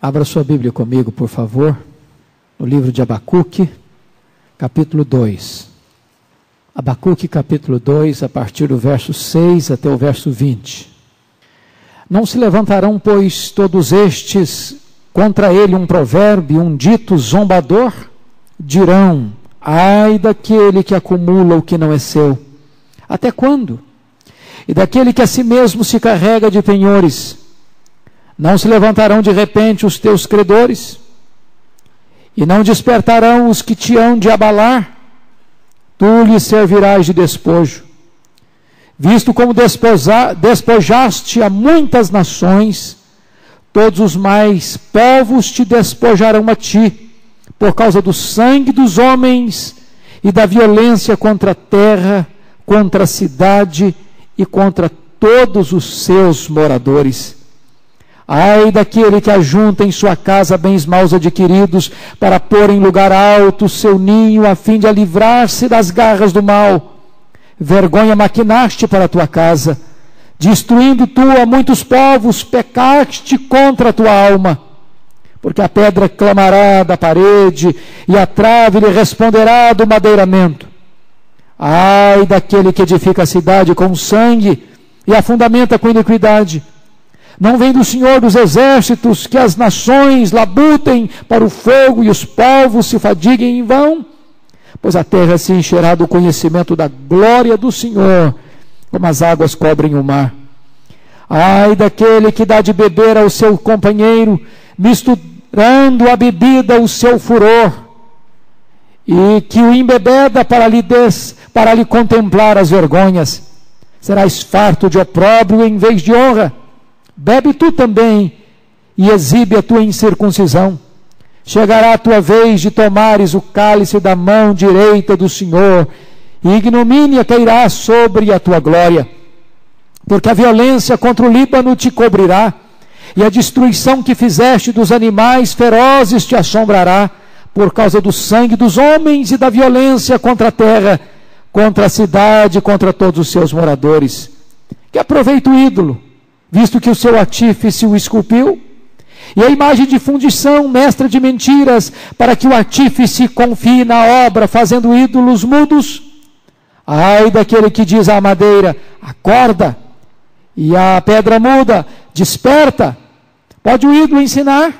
Abra sua Bíblia comigo, por favor, no livro de Abacuque, capítulo 2. Abacuque, capítulo 2, a partir do verso 6 até o verso 20. Não se levantarão, pois, todos estes contra ele um provérbio, um dito zombador? Dirão: Ai daquele que acumula o que não é seu. Até quando? E daquele que a si mesmo se carrega de penhores não se levantarão de repente os teus credores, e não despertarão os que te hão de abalar, tu lhes servirás de despojo. Visto como despoja, despojaste a muitas nações, todos os mais povos te despojarão a ti, por causa do sangue dos homens e da violência contra a terra, contra a cidade e contra todos os seus moradores. Ai daquele que ajunta em sua casa bens maus adquiridos, para pôr em lugar alto seu ninho, a fim de livrar-se das garras do mal. Vergonha maquinaste para a tua casa, destruindo tu a muitos povos, pecaste contra a tua alma. Porque a pedra clamará da parede, e a trave lhe responderá do madeiramento. Ai daquele que edifica a cidade com sangue, e a fundamenta com iniquidade não vem do Senhor dos exércitos que as nações labutem para o fogo e os povos se fadiguem em vão? Pois a terra se encherá do conhecimento da glória do Senhor, como as águas cobrem o mar. Ai daquele que dá de beber ao seu companheiro, misturando a bebida o seu furor, e que o embebeda para lhe, des, para lhe contemplar as vergonhas. Serás farto de opróbrio em vez de honra Bebe tu também e exibe a tua incircuncisão. Chegará a tua vez de tomares o cálice da mão direita do Senhor, e ignomínia cairá sobre a tua glória. Porque a violência contra o Líbano te cobrirá, e a destruição que fizeste dos animais ferozes te assombrará, por causa do sangue dos homens e da violência contra a terra, contra a cidade, contra todos os seus moradores. Que aproveita o ídolo visto que o seu artífice o esculpiu, e a imagem de fundição, mestra de mentiras, para que o artífice confie na obra, fazendo ídolos mudos. Ai daquele que diz à madeira: acorda, e à pedra muda: desperta. Pode o ídolo ensinar?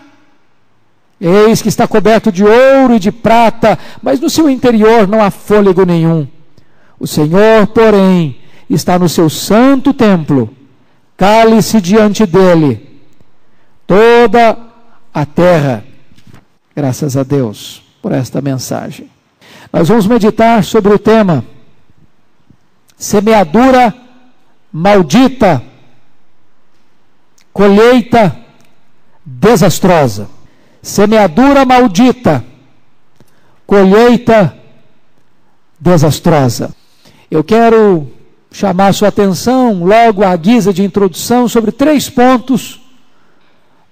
Eis que está coberto de ouro e de prata, mas no seu interior não há fôlego nenhum. O Senhor, porém, está no seu santo templo cale-se diante dele toda a terra. Graças a Deus por esta mensagem. Nós vamos meditar sobre o tema semeadura maldita, colheita desastrosa. Semeadura maldita, colheita desastrosa. Eu quero chamar sua atenção, logo à guisa de introdução, sobre três pontos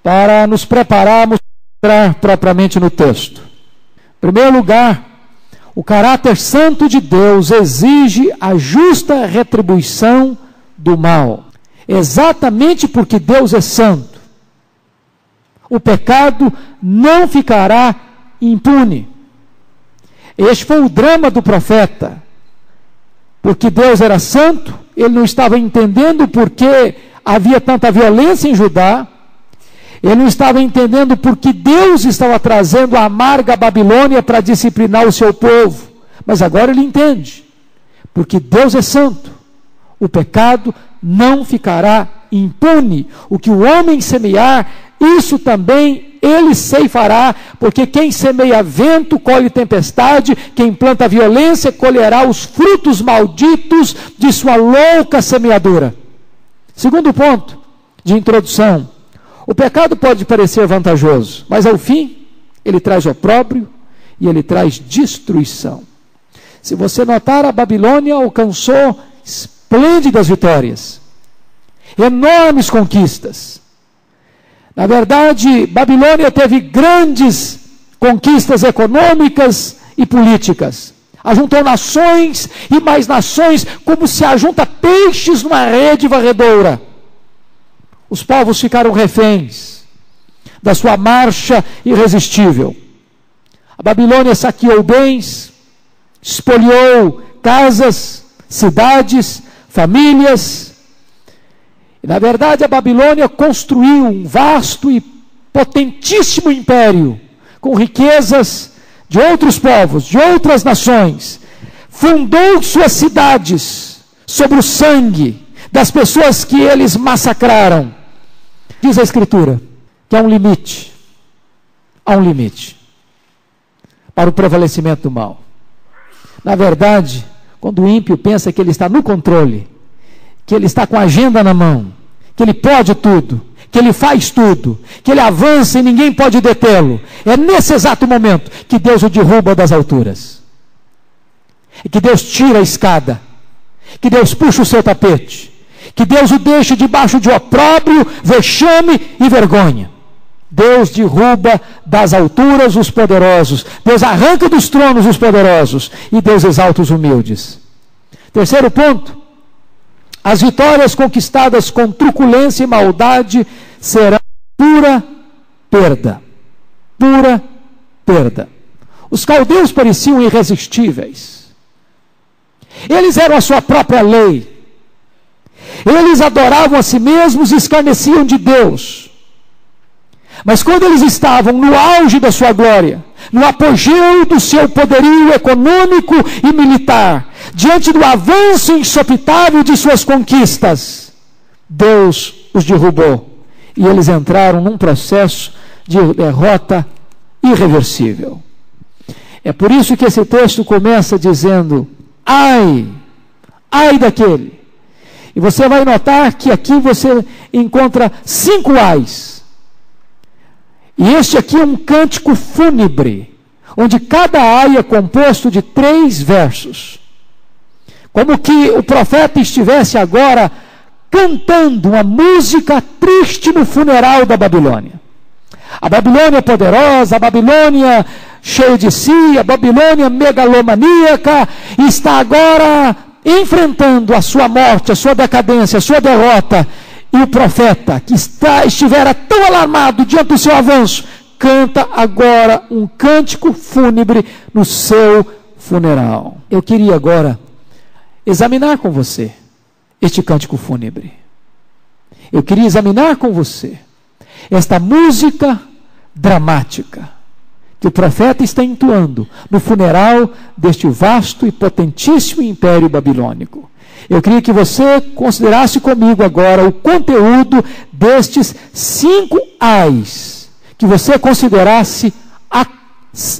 para nos prepararmos para entrar propriamente no texto. Em primeiro lugar, o caráter santo de Deus exige a justa retribuição do mal. Exatamente porque Deus é santo. O pecado não ficará impune. Este foi o drama do profeta porque Deus era santo, ele não estava entendendo por que havia tanta violência em Judá, ele não estava entendendo por que Deus estava trazendo a amarga Babilônia para disciplinar o seu povo, mas agora ele entende, porque Deus é santo, o pecado não ficará impune, o que o homem semear, isso também ele ceifará, porque quem semeia vento colhe tempestade, quem planta violência colherá os frutos malditos de sua louca semeadura. Segundo ponto de introdução: o pecado pode parecer vantajoso, mas ao fim ele traz opróbrio e ele traz destruição. Se você notar, a Babilônia alcançou esplêndidas vitórias, enormes conquistas. Na verdade, Babilônia teve grandes conquistas econômicas e políticas. Ajuntou nações e mais nações, como se ajunta peixes numa rede varredora. Os povos ficaram reféns. da sua marcha irresistível. A Babilônia saqueou bens, espoliou casas, cidades, famílias. Na verdade, a Babilônia construiu um vasto e potentíssimo império, com riquezas de outros povos, de outras nações. Fundou suas cidades sobre o sangue das pessoas que eles massacraram. Diz a Escritura que há um limite. Há um limite para o prevalecimento do mal. Na verdade, quando o ímpio pensa que ele está no controle, que ele está com a agenda na mão, que ele pode tudo, que ele faz tudo, que ele avança e ninguém pode detê-lo, é nesse exato momento que Deus o derruba das alturas. E que Deus tira a escada, que Deus puxa o seu tapete, que Deus o deixa debaixo de opróbrio, vexame e vergonha. Deus derruba das alturas os poderosos, Deus arranca dos tronos os poderosos e Deus exalta os humildes. Terceiro ponto: as vitórias conquistadas com truculência e maldade serão pura perda. Pura perda. Os caldeus pareciam irresistíveis. Eles eram a sua própria lei. Eles adoravam a si mesmos e escarneciam de Deus. Mas quando eles estavam no auge da sua glória, no apogeu do seu poderio econômico e militar, diante do avanço insopitável de suas conquistas, Deus os derrubou e eles entraram num processo de derrota irreversível. É por isso que esse texto começa dizendo: ai, ai daquele. E você vai notar que aqui você encontra cinco ais e este aqui é um cântico fúnebre, onde cada ai é composto de três versos. Como que o profeta estivesse agora cantando uma música triste no funeral da Babilônia. A Babilônia poderosa, a Babilônia cheia de si, a Babilônia megalomaníaca, está agora enfrentando a sua morte, a sua decadência, a sua derrota e o profeta, que está, estivera tão alarmado diante do seu avanço, canta agora um cântico fúnebre no seu funeral. Eu queria agora examinar com você este cântico fúnebre. Eu queria examinar com você esta música dramática que o profeta está entoando no funeral deste vasto e potentíssimo império babilônico. Eu queria que você considerasse comigo agora o conteúdo destes cinco ais, que você considerasse a,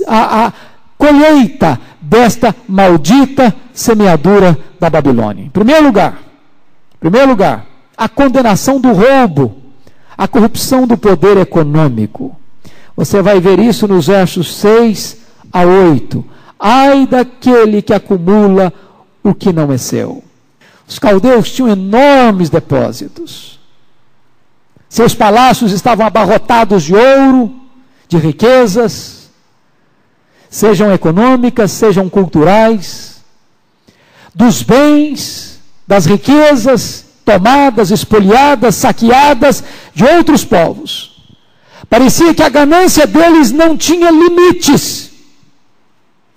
a, a colheita desta maldita semeadura da Babilônia. Em primeiro lugar, em primeiro lugar, a condenação do roubo, a corrupção do poder econômico. Você vai ver isso nos versos 6 a 8. Ai daquele que acumula o que não é seu. Os caldeus tinham enormes depósitos. Seus palácios estavam abarrotados de ouro, de riquezas, sejam econômicas, sejam culturais, dos bens, das riquezas tomadas, espoliadas, saqueadas de outros povos. Parecia que a ganância deles não tinha limites.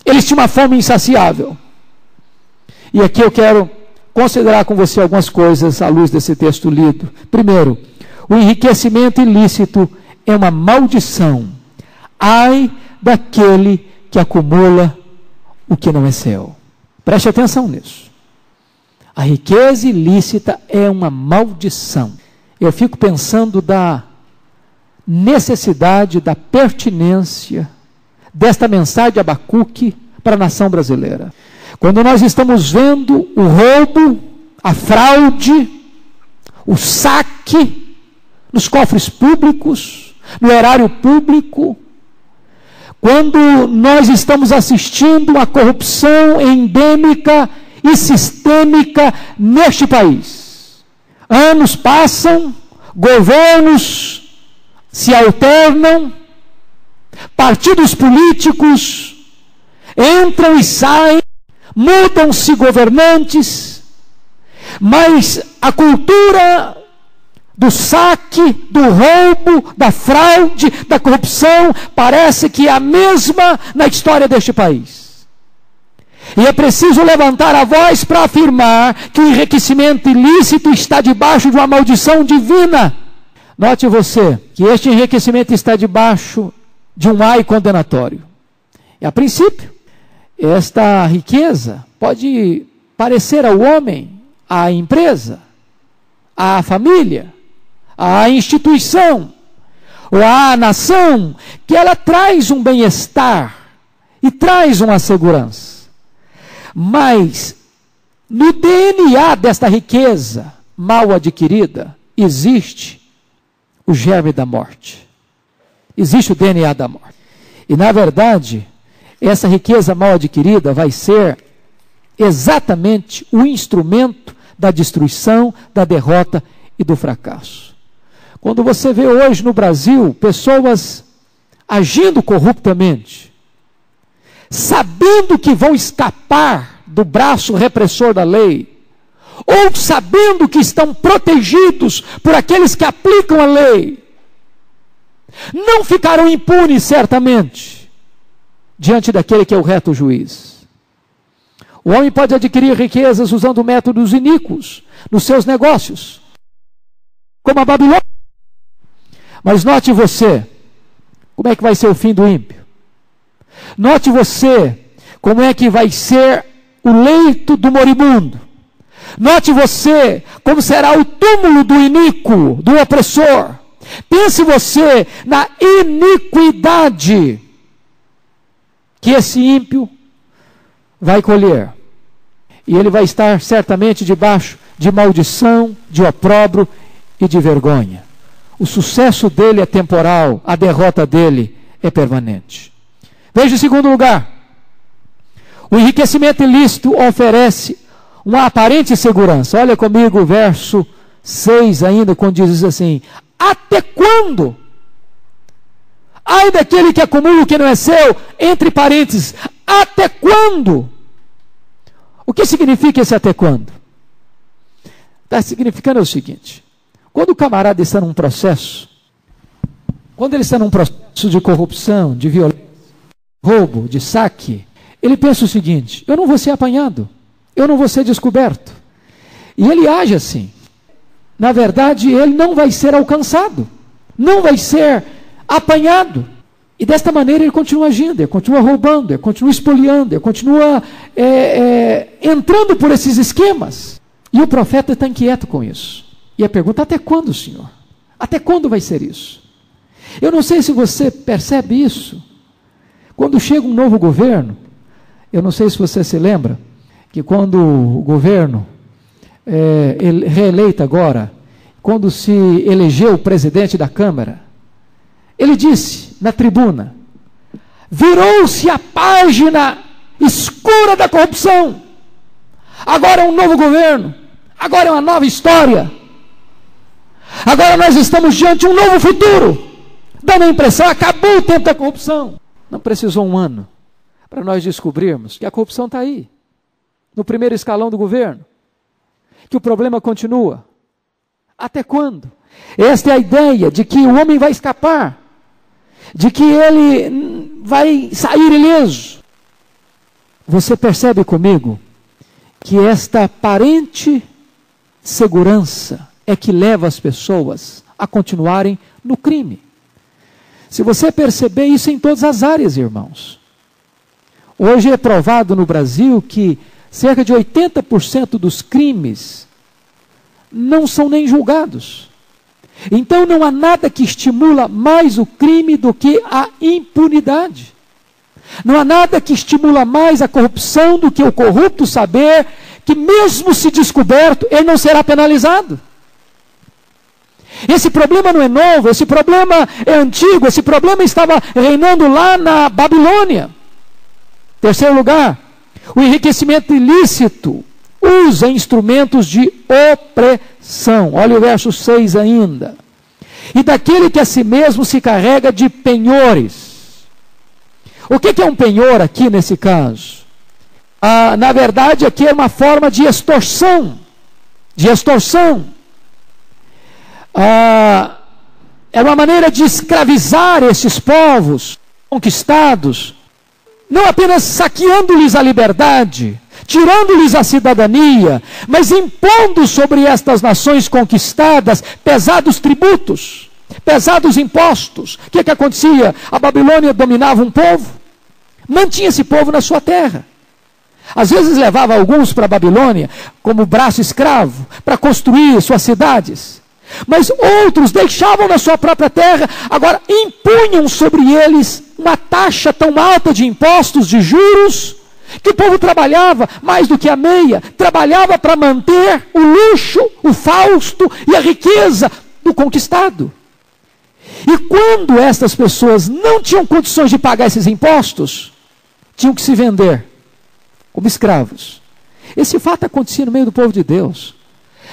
Eles tinham uma fome insaciável. E aqui eu quero considerar com você algumas coisas à luz desse texto lido. Primeiro, o enriquecimento ilícito é uma maldição. Ai daquele que acumula o que não é seu. Preste atenção nisso. A riqueza ilícita é uma maldição. Eu fico pensando da necessidade, da pertinência desta mensagem de Abacuque para a nação brasileira. Quando nós estamos vendo o roubo, a fraude, o saque nos cofres públicos, no erário público, quando nós estamos assistindo a corrupção endêmica e sistêmica neste país. Anos passam, governos se alternam, partidos políticos entram e saem, Mudam-se governantes, mas a cultura do saque, do roubo, da fraude, da corrupção, parece que é a mesma na história deste país. E é preciso levantar a voz para afirmar que o enriquecimento ilícito está debaixo de uma maldição divina. Note você que este enriquecimento está debaixo de um ai condenatório. E a princípio, esta riqueza pode parecer ao homem, à empresa, à família, à instituição ou à nação que ela traz um bem-estar e traz uma segurança. Mas no DNA desta riqueza mal adquirida existe o germe da morte. Existe o DNA da morte. E na verdade, essa riqueza mal adquirida vai ser exatamente o instrumento da destruição, da derrota e do fracasso. Quando você vê hoje no Brasil pessoas agindo corruptamente, sabendo que vão escapar do braço repressor da lei, ou sabendo que estão protegidos por aqueles que aplicam a lei, não ficarão impunes certamente diante daquele que é o reto juiz. O homem pode adquirir riquezas usando métodos iníquos nos seus negócios, como a Babilônia. Mas note você, como é que vai ser o fim do ímpio? Note você, como é que vai ser o leito do moribundo. Note você, como será o túmulo do iníquo, do opressor. Pense você na iniquidade que esse ímpio vai colher. E ele vai estar certamente debaixo de maldição, de opróbrio e de vergonha. O sucesso dele é temporal, a derrota dele é permanente. Veja em segundo lugar. O enriquecimento ilícito oferece uma aparente segurança. Olha comigo o verso 6 ainda, quando diz assim: Até quando? Ai daquele que acumula o que não é seu, entre parênteses, até quando? O que significa esse até quando? Está significando o seguinte: quando o camarada está num processo, quando ele está num processo de corrupção, de violência, roubo, de saque, ele pensa o seguinte: eu não vou ser apanhado, eu não vou ser descoberto. E ele age assim. Na verdade, ele não vai ser alcançado, não vai ser apanhado. E desta maneira ele continua agindo, ele continua roubando, ele continua espoliando, ele continua é, é, entrando por esses esquemas. E o profeta está inquieto com isso. E a pergunta: até quando, Senhor? Até quando vai ser isso? Eu não sei se você percebe isso. Quando chega um novo governo, eu não sei se você se lembra, que quando o governo é, reeleito agora, quando se elegeu o presidente da Câmara, ele disse na tribuna: virou-se a página escura da corrupção. Agora é um novo governo, agora é uma nova história. Agora nós estamos diante de um novo futuro. Dando a impressão, acabou o tempo da corrupção. Não precisou um ano para nós descobrirmos que a corrupção está aí, no primeiro escalão do governo, que o problema continua. Até quando? Esta é a ideia de que o homem vai escapar, de que ele vai sair ileso. Você percebe comigo que esta aparente segurança é que leva as pessoas a continuarem no crime. Se você perceber isso em todas as áreas, irmãos. Hoje é provado no Brasil que cerca de 80% dos crimes não são nem julgados. Então não há nada que estimula mais o crime do que a impunidade. Não há nada que estimula mais a corrupção do que o corrupto saber que, mesmo se descoberto, ele não será penalizado. Esse problema não é novo, esse problema é antigo, esse problema estava reinando lá na Babilônia. Terceiro lugar, o enriquecimento ilícito usa instrumentos de opressão. Olha o verso 6 ainda. E daquele que a si mesmo se carrega de penhores. O que é um penhor aqui nesse caso? Ah, na verdade, aqui é uma forma de extorsão. De extorsão. ah, era uma maneira de escravizar esses povos conquistados, não apenas saqueando-lhes a liberdade, tirando-lhes a cidadania, mas impondo sobre estas nações conquistadas pesados tributos, pesados impostos. O que, que acontecia? A Babilônia dominava um povo, mantinha esse povo na sua terra. Às vezes levava alguns para a Babilônia como braço escravo para construir suas cidades. Mas outros deixavam na sua própria terra, agora impunham sobre eles uma taxa tão alta de impostos, de juros, que o povo trabalhava mais do que a meia, trabalhava para manter o luxo, o fausto e a riqueza do conquistado. E quando estas pessoas não tinham condições de pagar esses impostos, tinham que se vender como escravos. Esse fato acontecia no meio do povo de Deus.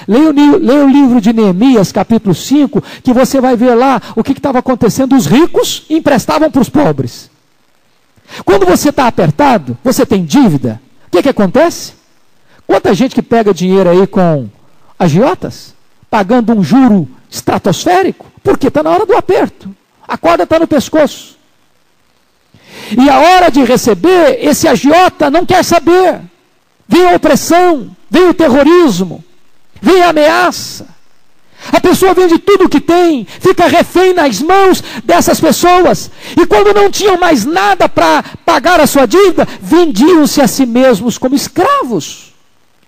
Leia o, leia o livro de Neemias, capítulo 5, que você vai ver lá o que estava acontecendo. Os ricos emprestavam para os pobres. Quando você está apertado, você tem dívida, o que, que acontece? Quanta gente que pega dinheiro aí com agiotas, pagando um juro estratosférico, porque está na hora do aperto. A corda está no pescoço. E a hora de receber, esse agiota não quer saber. Vem a opressão, vem o terrorismo, vem a ameaça. A pessoa vende tudo o que tem, fica refém nas mãos dessas pessoas. E quando não tinham mais nada para pagar a sua dívida, vendiam-se a si mesmos como escravos.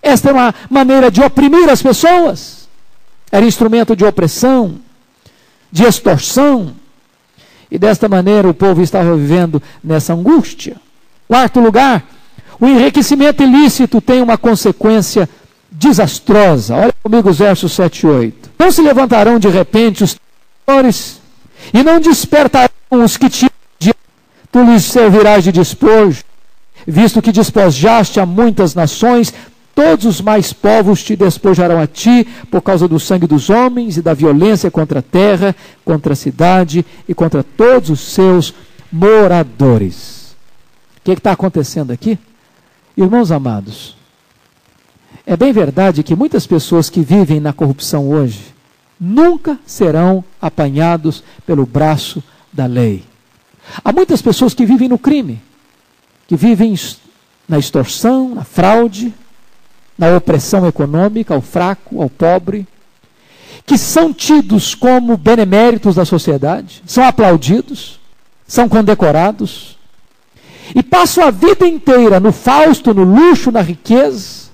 Esta é uma maneira de oprimir as pessoas. Era instrumento de opressão, de extorsão. E desta maneira o povo estava vivendo nessa angústia. Quarto lugar, o enriquecimento ilícito tem uma consequência desastrosa. Olha comigo os versos 7 e 8. Não se levantarão de repente os traidores e não despertarão os que te tu lhes servirás de despojo, visto que despojaste a muitas nações, todos os mais povos te despojarão a ti por causa do sangue dos homens e da violência contra a terra, contra a cidade e contra todos os seus moradores. O que está acontecendo aqui? Irmãos amados, é bem verdade que muitas pessoas que vivem na corrupção hoje nunca serão apanhados pelo braço da lei. Há muitas pessoas que vivem no crime, que vivem na extorsão, na fraude, na opressão econômica ao fraco, ao pobre, que são tidos como beneméritos da sociedade, são aplaudidos, são condecorados, e passam a vida inteira no fausto, no luxo, na riqueza,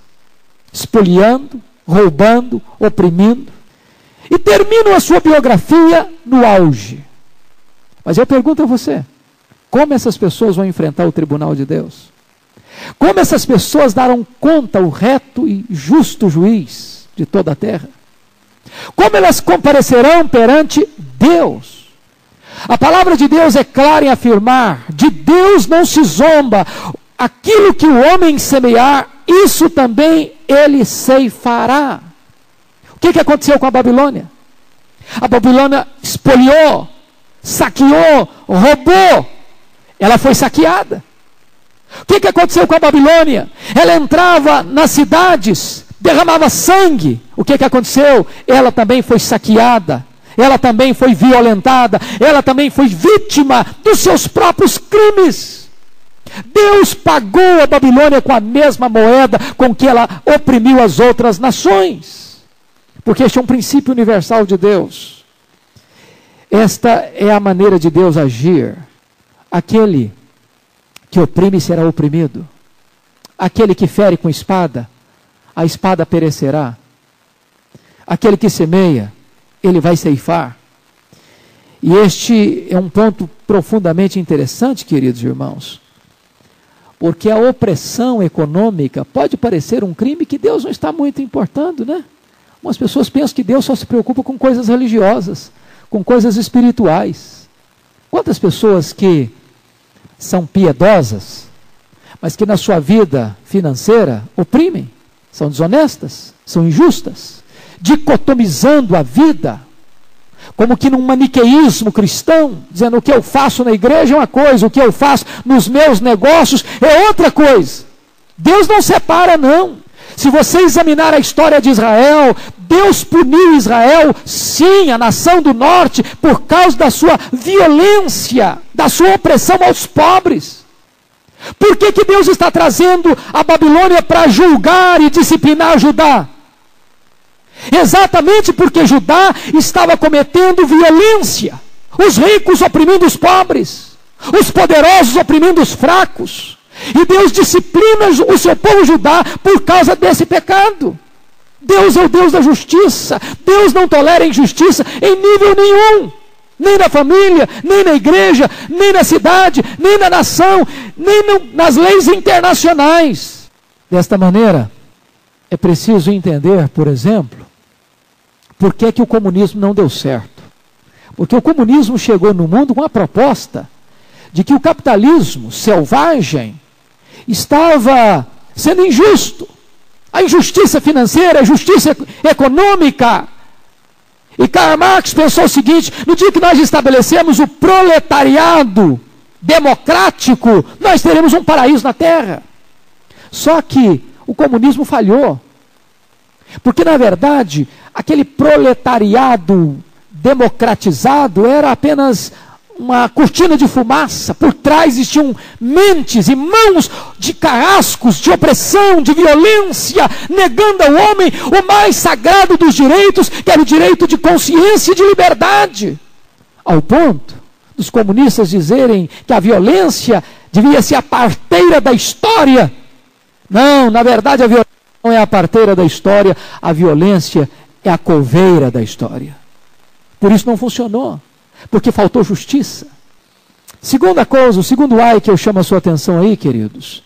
espoliando, roubando, oprimindo, e terminam a sua biografia no auge. Mas eu pergunto a você: como essas pessoas vão enfrentar o tribunal de Deus? Como essas pessoas darão conta ao reto e justo juiz de toda a terra? Como elas comparecerão perante Deus? A palavra de Deus é clara em afirmar: de Deus não se zomba. Aquilo que o homem semear, isso também ele ceifará. O que, que aconteceu com a Babilônia? A Babilônia espoliou, saqueou, roubou. Ela foi saqueada. O que, que aconteceu com a Babilônia? Ela entrava nas cidades, derramava sangue. O que, que aconteceu? Ela também foi saqueada. Ela também foi violentada. Ela também foi vítima dos seus próprios crimes. Deus pagou a Babilônia com a mesma moeda com que ela oprimiu as outras nações. Porque este é um princípio universal de Deus. Esta é a maneira de Deus agir. Aquele que oprime será oprimido. Aquele que fere com espada, a espada perecerá. Aquele que semeia, ele vai ceifar. E este é um ponto profundamente interessante, queridos irmãos, porque a opressão econômica pode parecer um crime que Deus não está muito importando, né? Algumas pessoas pensam que Deus só se preocupa com coisas religiosas, com coisas espirituais. Quantas pessoas que são piedosas, mas que na sua vida financeira oprimem, são desonestas, são injustas, dicotomizando a vida, como que num maniqueísmo cristão, dizendo o que eu faço na igreja é uma coisa, o que eu faço nos meus negócios é outra coisa. Deus não separa, não. Se você examinar a história de Israel, Deus puniu Israel, sim, a nação do norte, por causa da sua violência, da sua opressão aos pobres. Por que, que Deus está trazendo a Babilônia para julgar e disciplinar Judá? Exatamente porque Judá estava cometendo violência, os ricos oprimindo os pobres, os poderosos oprimindo os fracos. E Deus disciplina o seu povo Judá por causa desse pecado. Deus é o Deus da justiça. Deus não tolera injustiça em nível nenhum. Nem na família, nem na igreja, nem na cidade, nem na nação, nem no, nas leis internacionais. Desta maneira, é preciso entender, por exemplo, por que, que o comunismo não deu certo. Porque o comunismo chegou no mundo com a proposta de que o capitalismo selvagem estava sendo injusto. A injustiça financeira, a injustiça econômica. E Karl Marx pensou o seguinte: no dia que nós estabelecemos o proletariado democrático, nós teremos um paraíso na terra. Só que o comunismo falhou. Porque, na verdade, aquele proletariado democratizado era apenas uma cortina de fumaça, por trás existiam mentes e mãos de carrascos, de opressão, de violência, negando ao homem o mais sagrado dos direitos, que era o direito de consciência e de liberdade. Ao ponto dos comunistas dizerem que a violência devia ser a parteira da história. Não, na verdade a violência não é a parteira da história, a violência é a coveira da história. Por isso não funcionou porque faltou justiça. Segunda coisa, o segundo ai que eu chamo a sua atenção aí, queridos,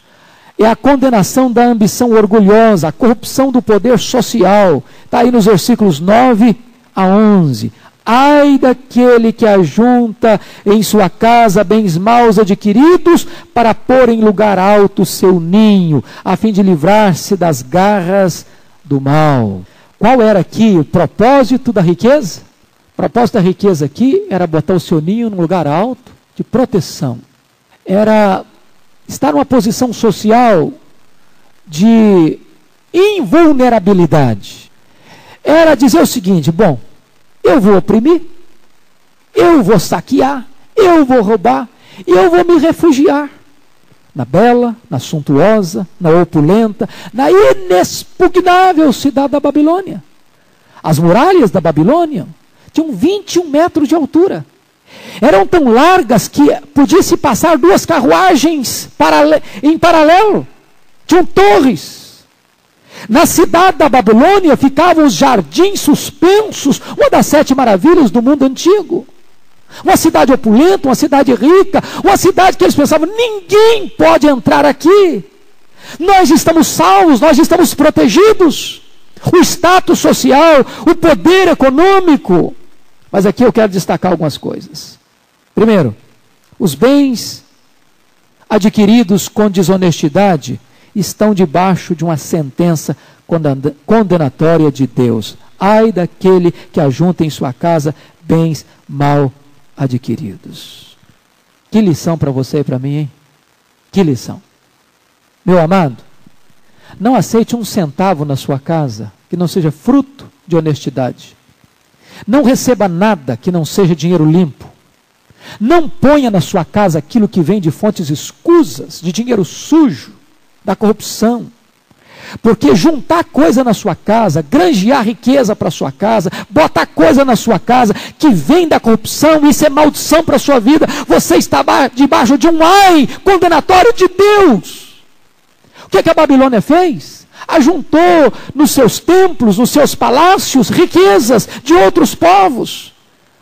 é a condenação da ambição orgulhosa, a corrupção do poder social. Está aí nos versículos 9 a 11. Ai daquele que ajunta em sua casa bens maus adquiridos para pôr em lugar alto seu ninho, a fim de livrar-se das garras do mal. Qual era aqui o propósito da riqueza? O propósito da riqueza aqui era botar o seu ninho num lugar alto, de proteção. Era estar numa posição social de invulnerabilidade. Era dizer o seguinte: bom, eu vou oprimir, eu vou saquear, eu vou roubar, e eu vou me refugiar na bela, na suntuosa, na opulenta, na inexpugnável cidade da Babilônia. As muralhas da Babilônia tinham 21 metros de altura. Eram tão largas que podia-se passar duas carruagens em paralelo. Tinham torres. Na cidade da Babilônia ficavam os jardins suspensos, uma das sete maravilhas do mundo antigo. Uma cidade opulenta, uma cidade rica, uma cidade que eles pensavam: ninguém pode entrar aqui. Nós estamos salvos, nós estamos protegidos. O status social, o poder econômico, mas aqui eu quero destacar algumas coisas. Primeiro, os bens adquiridos com desonestidade estão debaixo de uma sentença condenatória de Deus. Ai daquele que ajunta em sua casa bens mal adquiridos. Que lição para você e para mim, hein? Que lição. Meu amado, não aceite um centavo na sua casa que não seja fruto de honestidade. Não receba nada que não seja dinheiro limpo. Não ponha na sua casa aquilo que vem de fontes escusas, de dinheiro sujo, da corrupção. Porque juntar coisa na sua casa, granjear riqueza para sua casa, botar coisa na sua casa que vem da corrupção, isso é maldição para a sua vida. Você está debaixo de um ai condenatório de Deus. O que, que a Babilônia fez? ajuntou nos seus templos, nos seus palácios, riquezas de outros povos.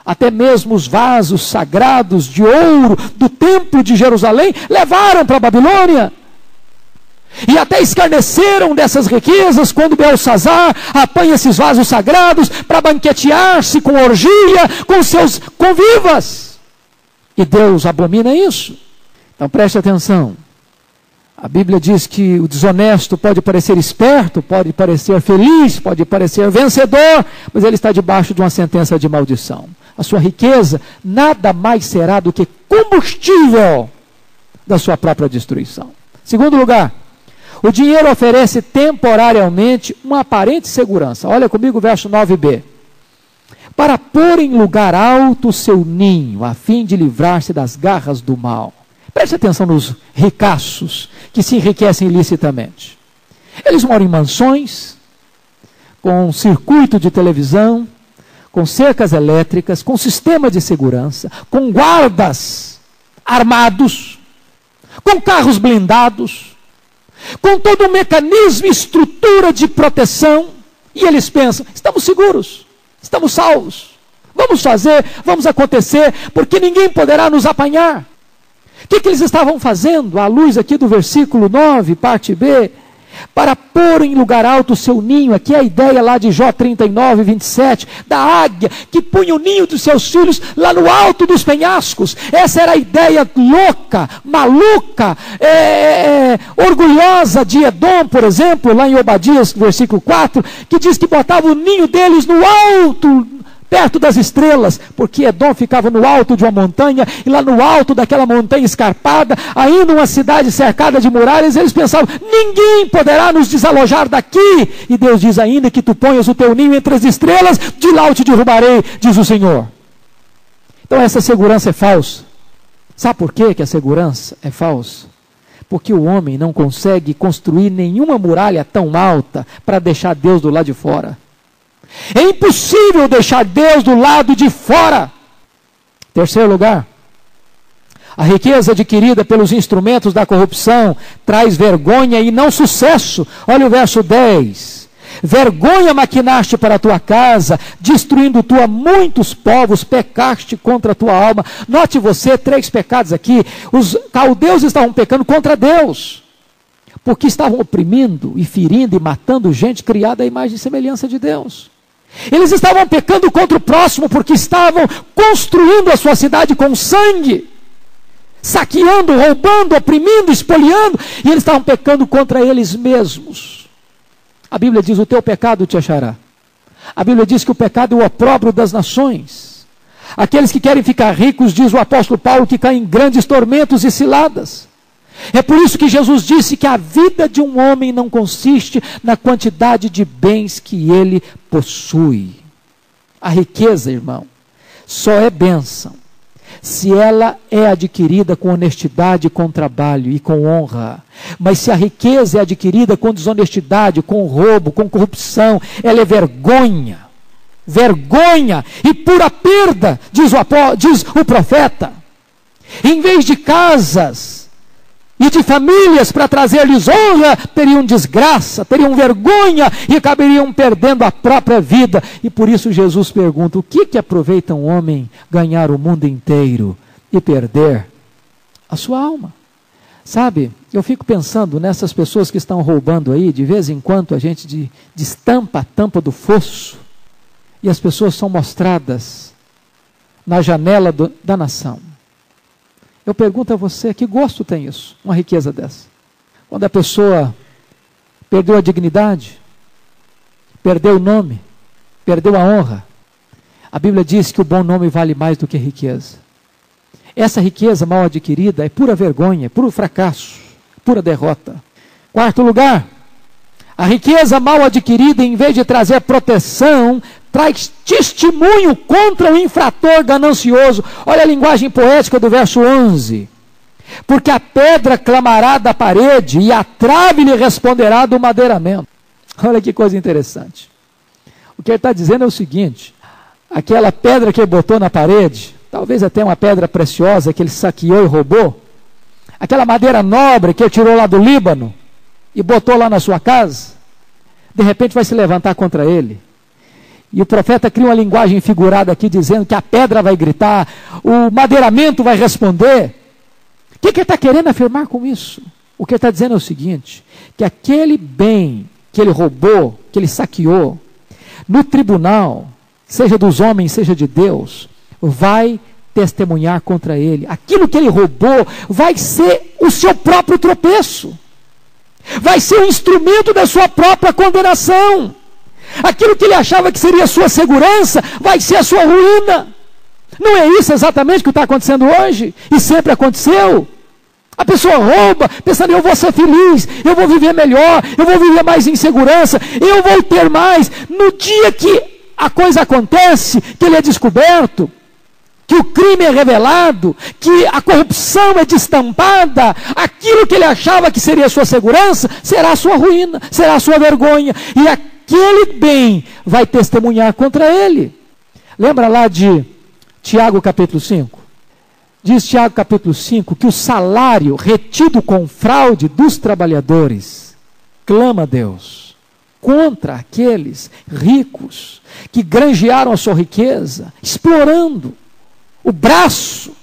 Até mesmo os vasos sagrados de ouro do templo de Jerusalém levaram para a Babilônia. E até escarneceram dessas riquezas quando Belsazar apanha esses vasos sagrados para banquetear-se com orgia com seus convivas. E Deus abomina isso. Então preste atenção. A Bíblia diz que o desonesto pode parecer esperto, pode parecer feliz, pode parecer vencedor, mas ele está debaixo de uma sentença de maldição. A sua riqueza nada mais será do que combustível da sua própria destruição. Segundo lugar, O dinheiro oferece temporariamente uma aparente segurança. Olha comigo o verso 9b. Para pôr em lugar alto o seu ninho, a fim de livrar-se das garras do mal. Preste atenção nos ricaços que se enriquecem ilicitamente. Eles moram em mansões, com circuito de televisão, com cercas elétricas, com sistema de segurança, com guardas armados, com carros blindados, com todo o mecanismo e estrutura de proteção, e eles pensam: estamos seguros, estamos salvos, vamos fazer, vamos acontecer, porque ninguém poderá nos apanhar. O que, que eles estavam fazendo? À luz aqui do versículo 9, parte B, para pôr em lugar alto o seu ninho. Aqui é a ideia lá de Jó 39, 27, da águia que punha o ninho dos seus filhos lá no alto dos penhascos. Essa era a ideia louca, maluca, é, é, orgulhosa de Edom, por exemplo, lá em Obadias, versículo 4, que diz que botava o ninho deles no alto perto das estrelas, porque Edom ficava no alto de uma montanha, e lá no alto daquela montanha escarpada, ainda uma cidade cercada de muralhas, eles pensavam: ninguém poderá nos desalojar daqui. E Deus diz ainda que tu ponhas o teu ninho entre as estrelas, de lá eu te derrubarei, diz o Senhor. Então essa segurança é falsa. Sabe por quê que a segurança é falsa? Porque o homem não consegue construir nenhuma muralha tão alta para deixar Deus do lado de fora. É impossível deixar Deus do lado de fora. Terceiro lugar, a riqueza adquirida pelos instrumentos da corrupção traz vergonha e não sucesso. Olha o verso 10. Vergonha maquinaste para a tua casa, destruindo tua muitos povos, pecaste contra a tua alma. Note você, três pecados aqui. Os caldeus estavam pecando contra Deus, porque estavam oprimindo e ferindo e matando gente criada à imagem e semelhança de Deus. Eles estavam pecando contra o próximo porque estavam construindo a sua cidade com sangue, saqueando, roubando, oprimindo, espoliando, e eles estavam pecando contra eles mesmos. A Bíblia diz: O teu pecado te achará. A Bíblia diz que o pecado é o opróbrio das nações. Aqueles que querem ficar ricos, diz o apóstolo Paulo, que caem em grandes tormentos e ciladas. É por isso que Jesus disse que a vida de um homem não consiste na quantidade de bens que ele possui. A riqueza, irmão, só é bênção se ela é adquirida com honestidade, com trabalho e com honra. Mas se a riqueza é adquirida com desonestidade, com roubo, com corrupção, ela é vergonha. Vergonha e pura perda, diz o, diz o profeta. Em vez de casas, e de famílias para trazer-lhes honra, teriam desgraça, teriam vergonha e acabariam perdendo a própria vida. E por isso Jesus pergunta: o que, que aproveita um homem ganhar o mundo inteiro e perder a sua alma? Sabe, eu fico pensando nessas pessoas que estão roubando aí, de vez em quando a gente destampa a tampa do fosso e as pessoas são mostradas na janela do, da nação. Eu pergunto a você, que gosto tem isso, uma riqueza dessa? Quando a pessoa perdeu a dignidade, perdeu o nome, perdeu a honra. A Bíblia diz que o bom nome vale mais do que riqueza. Essa riqueza mal adquirida é pura vergonha, é puro fracasso, pura derrota. Quarto lugar, a riqueza mal adquirida, em vez de trazer proteção, traz testemunho contra o infrator ganancioso. Olha a linguagem poética do verso 11. Porque a pedra clamará da parede e a trave lhe responderá do madeiramento. Olha que coisa interessante. O que ele está dizendo é o seguinte: aquela pedra que ele botou na parede, talvez até uma pedra preciosa que ele saqueou e roubou, aquela madeira nobre que ele tirou lá do Líbano e botou lá na sua casa, de repente vai se levantar contra ele e o profeta cria uma linguagem figurada aqui, dizendo que a pedra vai gritar, o madeiramento vai responder. O que, que ele está querendo afirmar com isso? O que ele está dizendo é o seguinte: que aquele bem que ele roubou, que ele saqueou, no tribunal, seja dos homens, seja de Deus, vai testemunhar contra ele. Aquilo que ele roubou vai ser o seu próprio tropeço, vai ser o instrumento da sua própria condenação. Aquilo que ele achava que seria a sua segurança vai ser a sua ruína. Não é isso exatamente que está acontecendo hoje? E sempre aconteceu? A pessoa rouba, pensando, eu vou ser feliz, eu vou viver melhor, eu vou viver mais em segurança, eu vou ter mais. No dia que a coisa acontece, que ele é descoberto, que o crime é revelado, que a corrupção é destampada, aquilo que ele achava que seria sua segurança, será sua ruína, será a sua vergonha. E aquele bem vai testemunhar contra ele. Lembra lá de Tiago capítulo 5? Diz Tiago capítulo 5 que o salário retido com fraude dos trabalhadores clama a Deus contra aqueles ricos que granjearam a sua riqueza, explorando o braço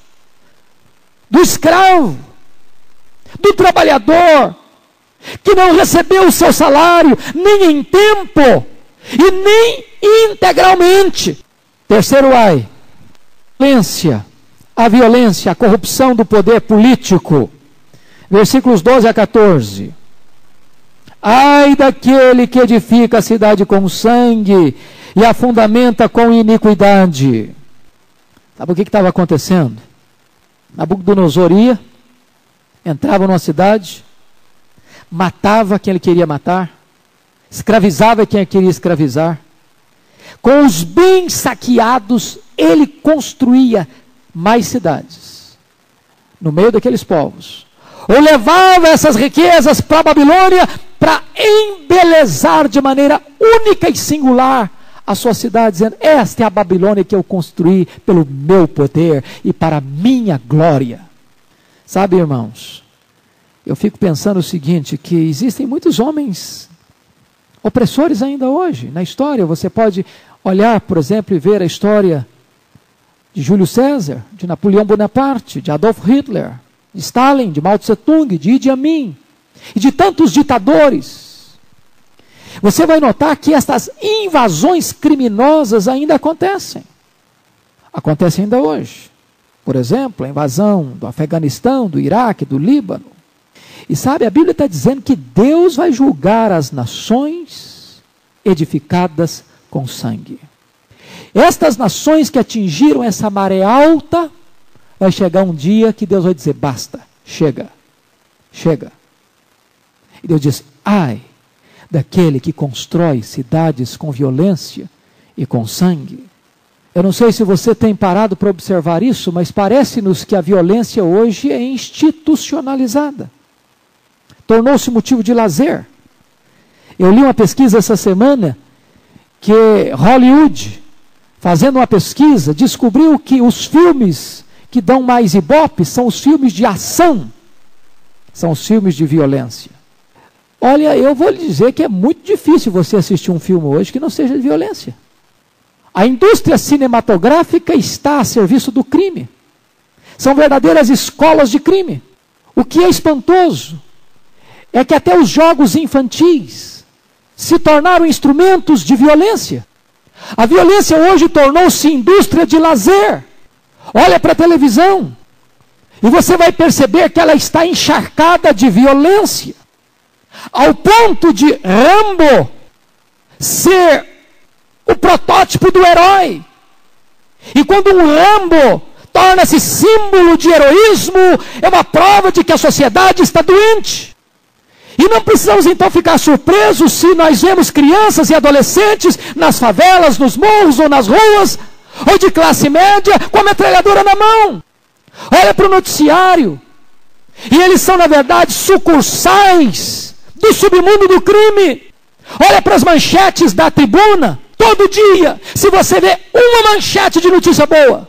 do escravo, do trabalhador, que não recebeu o seu salário nem em tempo e nem integralmente. Terceiro ai, violência, a violência, a corrupção do poder político. Versículos 12 a 14. Ai daquele que edifica a cidade com sangue e a fundamenta com iniquidade. Sabe o que estava acontecendo? Nabucodonosor ia, entrava numa cidade, matava quem ele queria matar, escravizava quem ele queria escravizar. Com os bens saqueados, ele construía mais cidades no meio daqueles povos. Ou levava essas riquezas para a Babilônia para embelezar de maneira única e singular a sua cidade, dizendo: Esta é a Babilônia que eu construí pelo meu poder e para a minha glória. Sabe, irmãos, eu fico pensando o seguinte: que existem muitos homens opressores ainda hoje na história. Você pode olhar, por exemplo, e ver a história de Júlio César, de Napoleão Bonaparte, de Adolf Hitler, de Stalin, de Mao Tse Tung, de Idi Amin e de tantos ditadores você vai notar que estas invasões criminosas ainda acontecem. Acontecem ainda hoje. Por exemplo, a invasão do Afeganistão, do Iraque, do Líbano. E sabe, a Bíblia está dizendo que Deus vai julgar as nações edificadas com sangue. Estas nações que atingiram essa maré alta, vai chegar um dia que Deus vai dizer: basta, chega, chega. E Deus diz: ai daquele que constrói cidades com violência e com sangue. Eu não sei se você tem parado para observar isso, mas parece-nos que a violência hoje é institucionalizada. Tornou-se motivo de lazer. Eu li uma pesquisa essa semana que Hollywood, fazendo uma pesquisa, descobriu que os filmes que dão mais ibope são os filmes de ação, são os filmes de violência. Olha, eu vou lhe dizer que é muito difícil você assistir um filme hoje que não seja de violência. A indústria cinematográfica está a serviço do crime. São verdadeiras escolas de crime. O que é espantoso é que até os jogos infantis se tornaram instrumentos de violência. A violência hoje tornou-se indústria de lazer. Olha para a televisão e você vai perceber que ela está encharcada de violência ao ponto de Rambo ser o protótipo do herói. E quando um Rambo torna-se símbolo de heroísmo, é uma prova de que a sociedade está doente. E não precisamos então ficar surpresos se nós vemos crianças e adolescentes nas favelas, nos morros ou nas ruas, ou de classe média, com a metralhadora na mão. Olha para o noticiário. E eles são, na verdade, sucursais do submundo do crime. Olha para as manchetes da tribuna, todo dia. Se você vê uma manchete de notícia boa,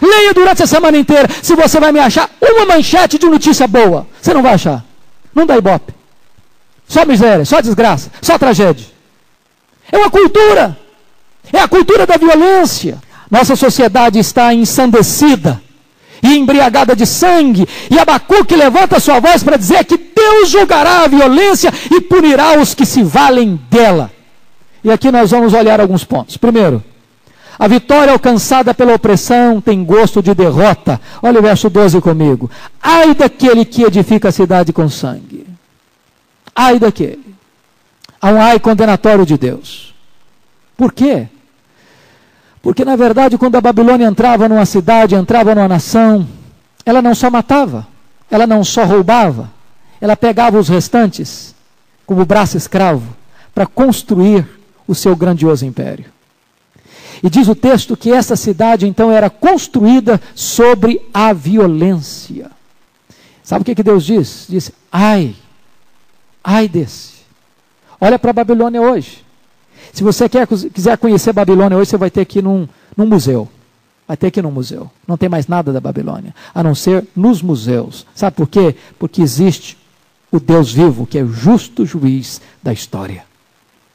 leia durante a semana inteira. Se você vai me achar uma manchete de notícia boa, você não vai achar. Não dá ibope. Só miséria, só desgraça, só tragédia. É uma cultura. É a cultura da violência. Nossa sociedade está ensandecida e embriagada de sangue. E Abacuque levanta sua voz para dizer que Deus julgará a violência e punirá os que se valem dela. E aqui nós vamos olhar alguns pontos. Primeiro, a vitória alcançada pela opressão tem gosto de derrota. Olha o verso 12 comigo. Ai daquele que edifica a cidade com sangue. Ai daquele. Há um ai condenatório de Deus. Por quê? Porque, na verdade, quando a Babilônia entrava numa cidade, entrava numa nação, ela não só matava, ela não só roubava, ela pegava os restantes como braço escravo para construir o seu grandioso império. E diz o texto que essa cidade então era construída sobre a violência. Sabe o que, que Deus diz? Diz: ai, ai desse. Olha para a Babilônia hoje. Se você quer, quiser conhecer Babilônia hoje, você vai ter que ir num, num museu. Vai ter que ir num museu. Não tem mais nada da Babilônia, a não ser nos museus. Sabe por quê? Porque existe o Deus vivo, que é o justo juiz da história.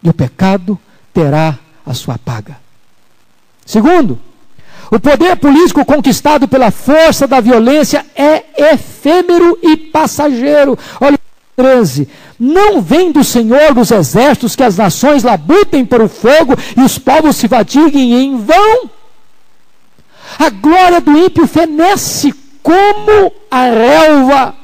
E o pecado terá a sua paga. Segundo, o poder político conquistado pela força da violência é efêmero e passageiro. Olha 13. Não vem do Senhor dos exércitos que as nações labutem por o fogo e os povos se fatiguem em vão. A glória do ímpio fenece como a relva.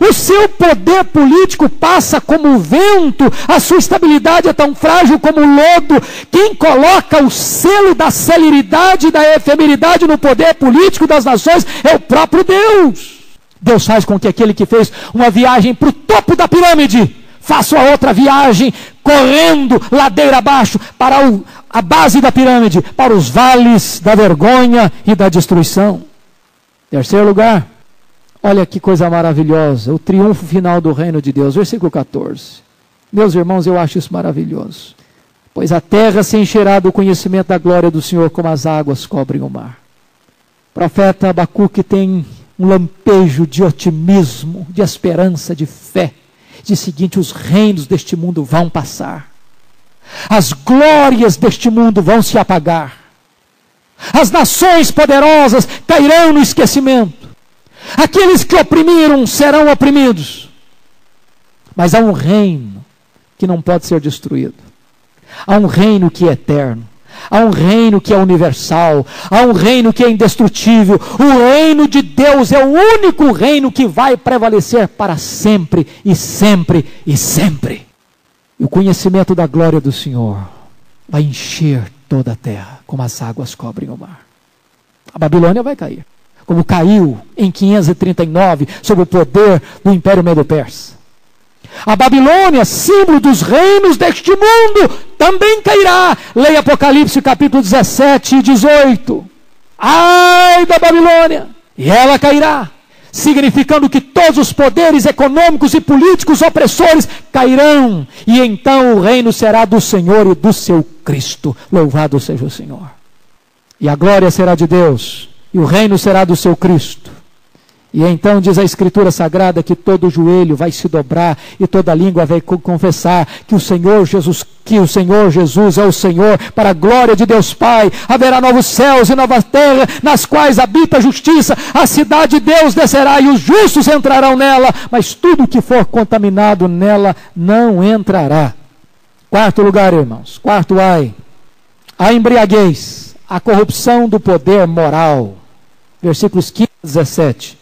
O seu poder político passa como o vento, a sua estabilidade é tão frágil como o lodo. Quem coloca o selo da celeridade e da efemeridade no poder político das nações é o próprio Deus. Deus faz com que aquele que fez uma viagem para o topo da pirâmide faça a outra viagem correndo ladeira abaixo para o, a base da pirâmide, para os vales da vergonha e da destruição. Terceiro lugar, Olha que coisa maravilhosa, o triunfo final do reino de Deus, versículo 14. Meus irmãos, eu acho isso maravilhoso. Pois a terra se encherá do conhecimento da glória do Senhor, como as águas cobrem o mar. O profeta Abacuque tem um lampejo de otimismo, de esperança, de fé. O seguinte: os reinos deste mundo vão passar, as glórias deste mundo vão se apagar, as nações poderosas cairão no esquecimento Aqueles que oprimiram serão oprimidos. Mas há um reino que não pode ser destruído. Há um reino que é eterno. Há um reino que é universal. Há um reino que é indestrutível. O reino de Deus é o único reino que vai prevalecer para sempre e sempre e sempre. E o conhecimento da glória do Senhor vai encher toda a terra, como as águas cobrem o mar. A Babilônia vai cair como caiu em 539 sob o poder do Império Medo-Persa. A Babilônia, símbolo dos reinos deste mundo, também cairá. Leia Apocalipse capítulo 17 e 18. Ai da Babilônia! E ela cairá, significando que todos os poderes econômicos e políticos opressores cairão, e então o reino será do Senhor e do seu Cristo. Louvado seja o Senhor. E a glória será de Deus e o reino será do seu Cristo. E então diz a Escritura Sagrada que todo joelho vai se dobrar e toda língua vai confessar que o Senhor Jesus, que o Senhor Jesus é o Senhor, para a glória de Deus Pai. Haverá novos céus e nova terra, nas quais habita a justiça. A cidade de Deus descerá e os justos entrarão nela, mas tudo que for contaminado nela não entrará. Quarto lugar, irmãos. Quarto ai. A embriaguez, a corrupção do poder moral versículos 15 a 17.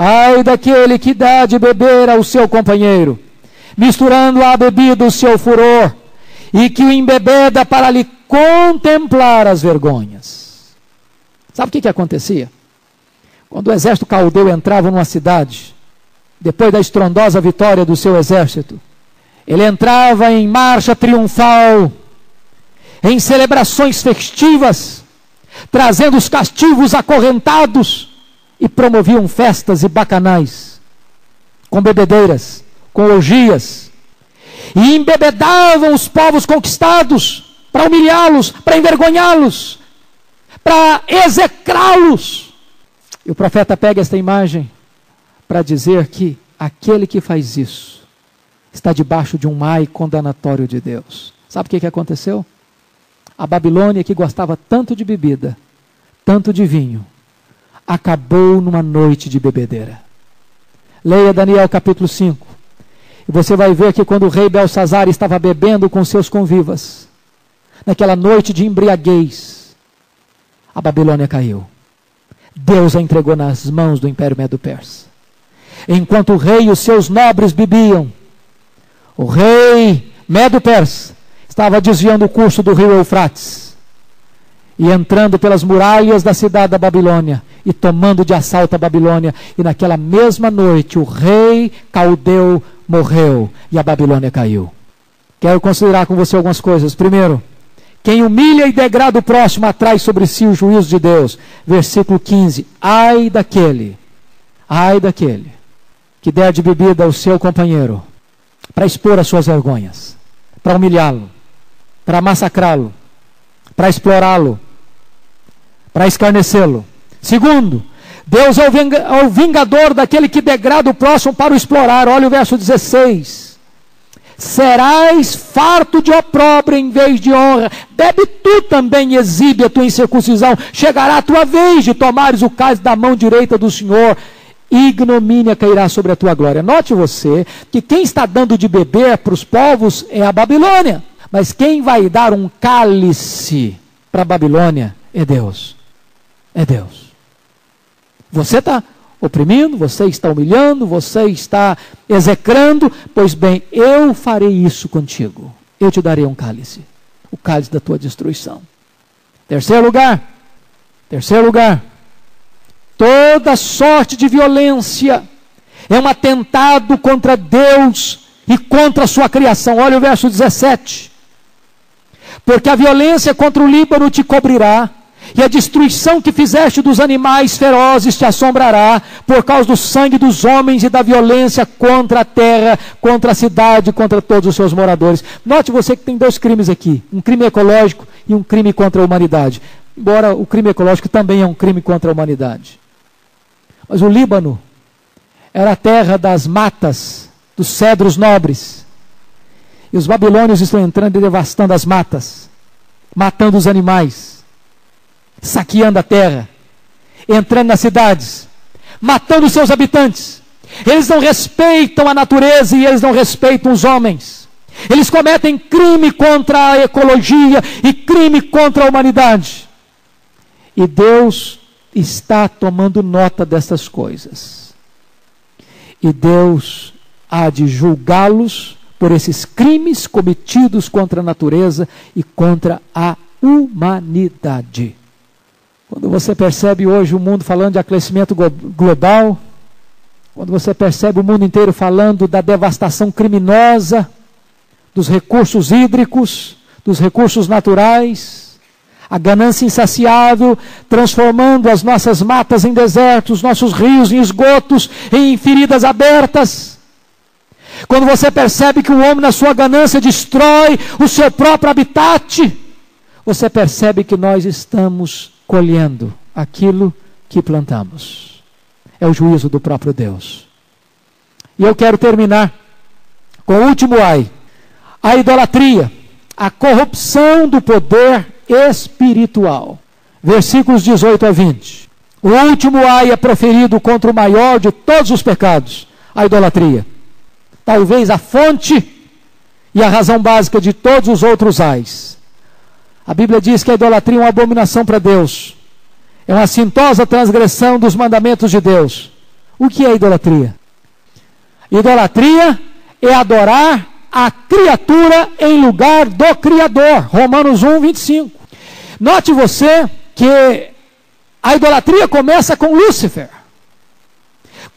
Ai daquele que dá de beber ao seu companheiro, misturando à bebida o seu furor, e que o embebeda para lhe contemplar as vergonhas. Sabe o que, que acontecia? Quando o exército caldeu entrava numa cidade, depois da estrondosa vitória do seu exército, ele entrava em marcha triunfal, em celebrações festivas, trazendo os castigos acorrentados, e promoviam festas e bacanais, com bebedeiras, com orgias, e embebedavam os povos conquistados para humilhá-los, para envergonhá-los, para execrá-los. E o profeta pega esta imagem para dizer que aquele que faz isso está debaixo de um mai condenatório de Deus. Sabe o que, que aconteceu? A Babilônia, que gostava tanto de bebida, tanto de vinho, acabou numa noite de bebedeira. Leia Daniel capítulo 5. E você vai ver que quando o rei Belsazar estava bebendo com seus convivas, naquela noite de embriaguez, a Babilônia caiu. Deus a entregou nas mãos do Império Medo-Persa. Enquanto o rei e os seus nobres bebiam, o rei Medo-Persa estava desviando o curso do rio Eufrates e entrando pelas muralhas da cidade da Babilônia e tomando de assalto a Babilônia. E naquela mesma noite o rei caldeu morreu e a Babilônia caiu. Quero considerar com você algumas coisas. Primeiro, quem humilha e degrada o próximo atrai sobre si o juízo de Deus. Versículo 15: Ai daquele, ai daquele que der de bebida ao seu companheiro para expor as suas vergonhas, para humilhá-lo, para massacrá-lo, para explorá-lo, para escarnecê-lo. Segundo, Deus é o vingador daquele que degrada o próximo para o explorar. Olha o verso 16 serás farto de opróbrio em vez de honra. Bebe tu também exibe a tua incircuncisão. Chegará a tua vez de tomares o cálice da mão direita do Senhor. Ignomínia cairá sobre a tua glória. Note você que quem está dando de beber para os povos é a Babilônia. Mas quem vai dar um cálice para a Babilônia é Deus. É Deus. Você está oprimindo, você está humilhando, você está execrando, pois bem, eu farei isso contigo. Eu te darei um cálice, o cálice da tua destruição. Terceiro lugar, terceiro lugar, toda sorte de violência é um atentado contra Deus e contra a sua criação. Olha o verso 17. Porque a violência contra o Líbano te cobrirá, e a destruição que fizeste dos animais ferozes te assombrará, por causa do sangue dos homens e da violência contra a terra, contra a cidade, contra todos os seus moradores. Note você que tem dois crimes aqui: um crime ecológico e um crime contra a humanidade. Embora o crime ecológico também é um crime contra a humanidade. Mas o Líbano era a terra das matas, dos cedros nobres. E os babilônios estão entrando e devastando as matas, matando os animais saqueando a terra, entrando nas cidades, matando seus habitantes. Eles não respeitam a natureza e eles não respeitam os homens. Eles cometem crime contra a ecologia e crime contra a humanidade. E Deus está tomando nota dessas coisas. E Deus há de julgá-los por esses crimes cometidos contra a natureza e contra a humanidade. Quando você percebe hoje o mundo falando de aquecimento global, quando você percebe o mundo inteiro falando da devastação criminosa dos recursos hídricos, dos recursos naturais, a ganância insaciável, transformando as nossas matas em desertos, nossos rios em esgotos, em feridas abertas. Quando você percebe que o homem, na sua ganância, destrói o seu próprio habitat, você percebe que nós estamos colhendo aquilo que plantamos. É o juízo do próprio Deus. E eu quero terminar com o último ai: a idolatria, a corrupção do poder espiritual. Versículos 18 a 20. O último ai é proferido contra o maior de todos os pecados, a idolatria. Talvez a fonte e a razão básica de todos os outros ais. A Bíblia diz que a idolatria é uma abominação para Deus. É uma sintosa transgressão dos mandamentos de Deus. O que é idolatria? Idolatria é adorar a criatura em lugar do Criador. Romanos 1, 25. Note você que a idolatria começa com Lúcifer.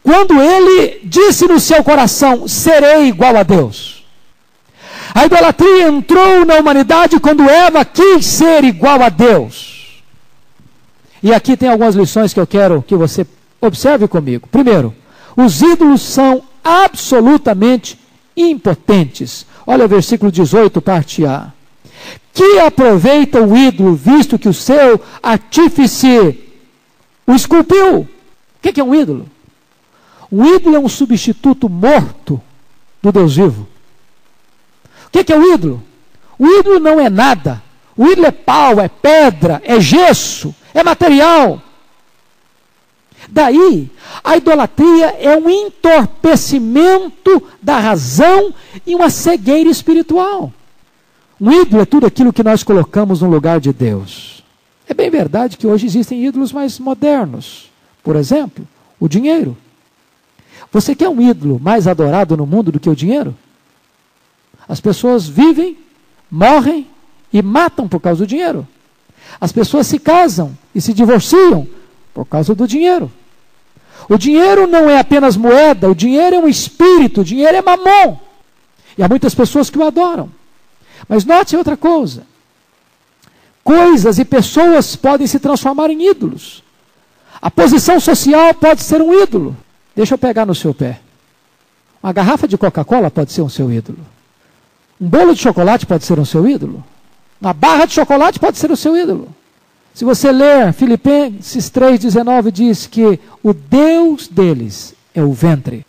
Quando ele disse no seu coração: serei igual a Deus. A idolatria entrou na humanidade quando Eva quis ser igual a Deus. E aqui tem algumas lições que eu quero que você observe comigo. Primeiro, os ídolos são absolutamente impotentes. Olha o versículo 18, parte A. Que aproveita o ídolo, visto que o seu artífice o esculpiu? O que é um ídolo? Um ídolo é um substituto morto do Deus vivo. O que, que é o ídolo? O ídolo não é nada. O ídolo é pau, é pedra, é gesso, é material. Daí, a idolatria é um entorpecimento da razão e uma cegueira espiritual. Um ídolo é tudo aquilo que nós colocamos no lugar de Deus. É bem verdade que hoje existem ídolos mais modernos. Por exemplo, o dinheiro. Você quer um ídolo mais adorado no mundo do que o dinheiro? As pessoas vivem, morrem e matam por causa do dinheiro. As pessoas se casam e se divorciam Por causa do dinheiro. O dinheiro não é apenas moeda, o dinheiro é um espírito, o dinheiro é mamon. E há muitas pessoas que o adoram. Mas note outra coisa: coisas e pessoas podem se transformar em ídolos. A posição social pode ser um ídolo. Deixa eu pegar no seu pé. Uma garrafa de Coca-Cola pode ser um seu ídolo. Um bolo de chocolate pode ser um seu ídolo. Uma barra de chocolate pode ser o seu ídolo. Se você ler Filipenses 3,19, diz que o Deus deles é o ventre.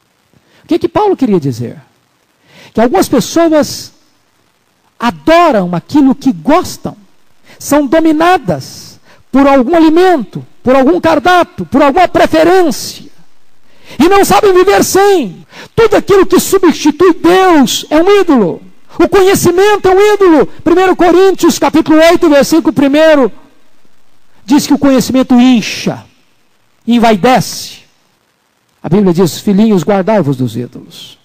O que, que Paulo queria dizer? Que algumas pessoas adoram aquilo que gostam, são dominadas por algum alimento, por algum cardápio, por alguma preferência, e não sabem viver sem. Tudo aquilo que substitui Deus é um ídolo. O conhecimento é um ídolo. 1 Coríntios, capítulo 8, versículo 1, diz que o conhecimento incha, envaidece. A Bíblia diz: Filhinhos, guardai-vos dos ídolos.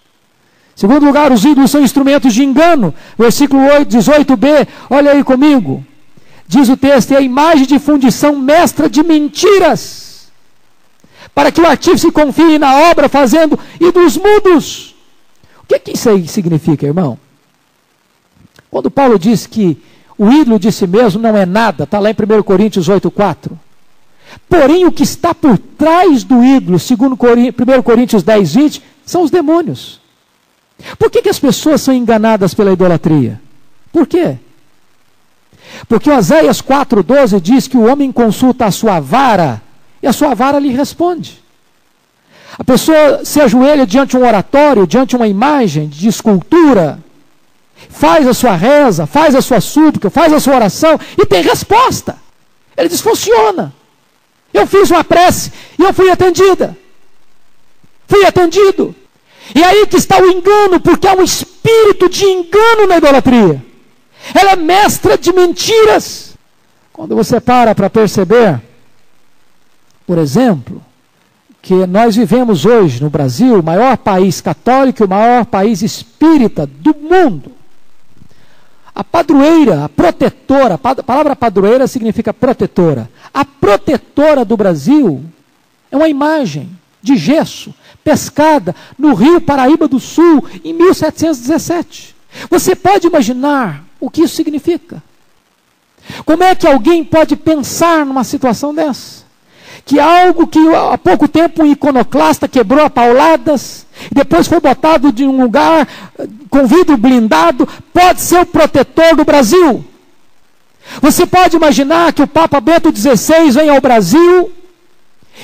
Segundo lugar, os ídolos são instrumentos de engano. Versículo 8, 18b, olha aí comigo. Diz o texto: é a imagem de fundição mestra de mentiras, para que o artífice confie na obra, fazendo ídolos mudos. O que, que isso aí significa, irmão? Quando Paulo diz que o ídolo de si mesmo não é nada, está lá em 1 Coríntios 8,4. Porém, o que está por trás do ídolo, segundo 1 Coríntios 10, 20, são os demônios. Por que, que as pessoas são enganadas pela idolatria? Por quê? Porque Oséias 4,12 diz que o homem consulta a sua vara e a sua vara lhe responde. A pessoa se ajoelha diante de um oratório, diante de uma imagem de escultura, faz a sua reza, faz a sua súplica, faz a sua oração e tem resposta. Ele diz: funciona. Eu fiz uma prece e eu fui atendida. Fui atendido. E aí que está o engano, porque há um espírito de engano na idolatria. Ela é mestra de mentiras. Quando você para para perceber, por exemplo, que nós vivemos hoje no Brasil, o maior país católico, o maior país espírita do mundo. A padroeira, a protetora, a palavra padroeira significa protetora. A protetora do Brasil é uma imagem de gesso pescada no rio Paraíba do Sul em 1717. Você pode imaginar o que isso significa? Como é que alguém pode pensar numa situação dessa? Que algo que há pouco tempo um iconoclasta quebrou a pauladas, e depois foi botado de um lugar com vidro blindado, pode ser o protetor do Brasil. Você pode imaginar que o Papa Bento XVI vem ao Brasil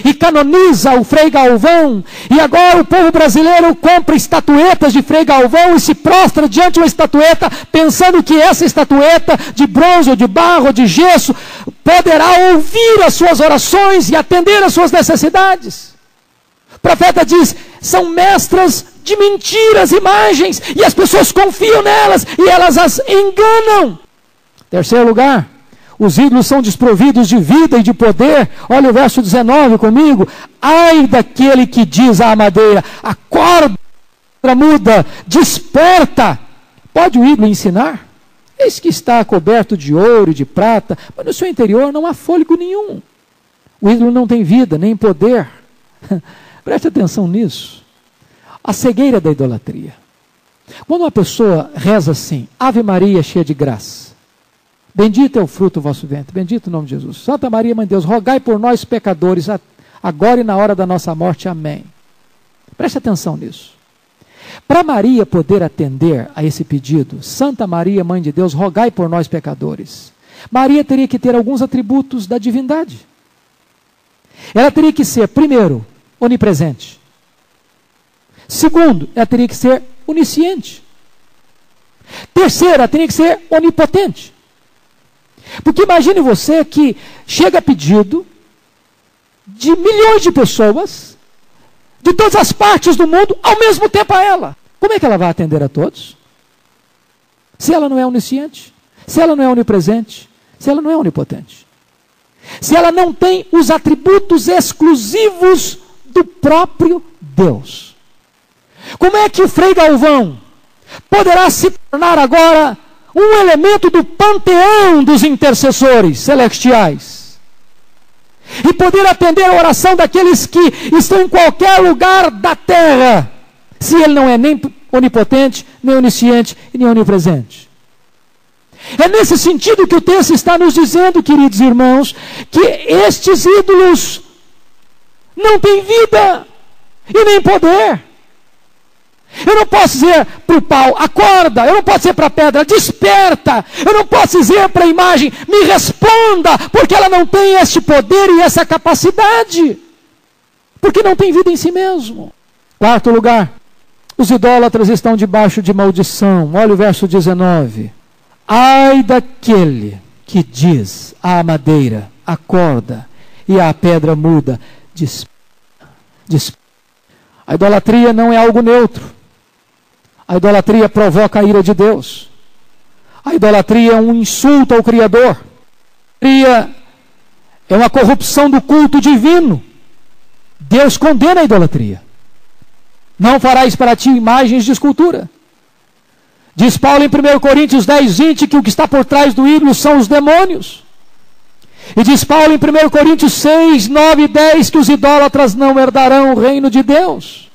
e canoniza o Frei Galvão, e agora o povo brasileiro compra estatuetas de Frei Galvão e se prostra diante de uma estatueta, pensando que essa estatueta de bronze, ou de barro, ou de gesso, poderá ouvir as suas orações e atender às suas necessidades. O profeta diz: são mestras de mentiras, imagens, e as pessoas confiam nelas e elas as enganam. Terceiro lugar, os ídolos são desprovidos de vida e de poder. Olha o verso 19 comigo. Ai daquele que diz à madeira: acorda, muda, desperta. Pode o ídolo ensinar? Eis que está coberto de ouro e de prata, mas no seu interior não há fôlego nenhum. O ídolo não tem vida, nem poder. Preste atenção nisso. A cegueira da idolatria. Quando uma pessoa reza assim, Ave Maria cheia de graça, bendito é o fruto do vosso ventre, bendito o nome de Jesus. Santa Maria, Mãe de Deus, rogai por nós pecadores, agora e na hora da nossa morte. Amém. Preste atenção nisso. Para Maria poder atender a esse pedido, Santa Maria, Mãe de Deus, rogai por nós pecadores. Maria teria que ter alguns atributos da divindade. Ela teria que ser, primeiro, onipresente. Segundo, ela teria que ser onisciente. Terceiro, ela teria que ser onipotente. Porque imagine você que chega pedido de milhões de pessoas, de todas as partes do mundo, ao mesmo tempo a ela. Como é que ela vai atender a todos? Se ela não é onisciente, se ela não é onipresente, se ela não é onipotente. Se ela não tem os atributos exclusivos do próprio Deus. Como é que o Frei Galvão poderá se tornar agora um elemento do panteão dos intercessores celestiais? e poder atender a oração daqueles que estão em qualquer lugar da terra, se Ele não é nem onipotente, nem onisciente e nem onipresente. É nesse sentido que o texto está nos dizendo, queridos irmãos, que estes ídolos não têm vida e nem poder. Eu não posso dizer para o pau, acorda. Eu não posso dizer para a pedra, desperta. Eu não posso dizer para a imagem, me responda, porque ela não tem este poder e essa capacidade. Porque não tem vida em si mesmo. Quarto lugar, os idólatras estão debaixo de maldição. Olha o verso 19. Ai daquele que diz à madeira, acorda, e à pedra muda, desperta. desperta. A idolatria não é algo neutro. A idolatria provoca a ira de Deus. A idolatria é um insulto ao Criador. A idolatria é uma corrupção do culto divino. Deus condena a idolatria. Não farás para ti imagens de escultura. Diz Paulo em 1 Coríntios 10, 20 que o que está por trás do ídolo são os demônios. E diz Paulo em 1 Coríntios 6, 9 e 10 que os idólatras não herdarão o reino de Deus.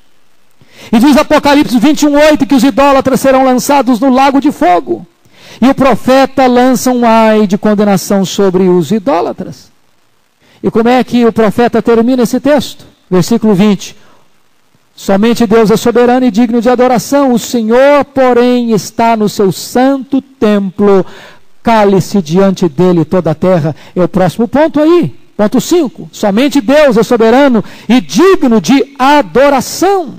E diz Apocalipse 21, 8 que os idólatras serão lançados no lago de fogo. E o profeta lança um ai de condenação sobre os idólatras. E como é que o profeta termina esse texto? Versículo 20: Somente Deus é soberano e digno de adoração. O Senhor, porém, está no seu santo templo. Cale-se diante dele toda a terra. É o próximo ponto aí. Ponto 5. Somente Deus é soberano e digno de adoração.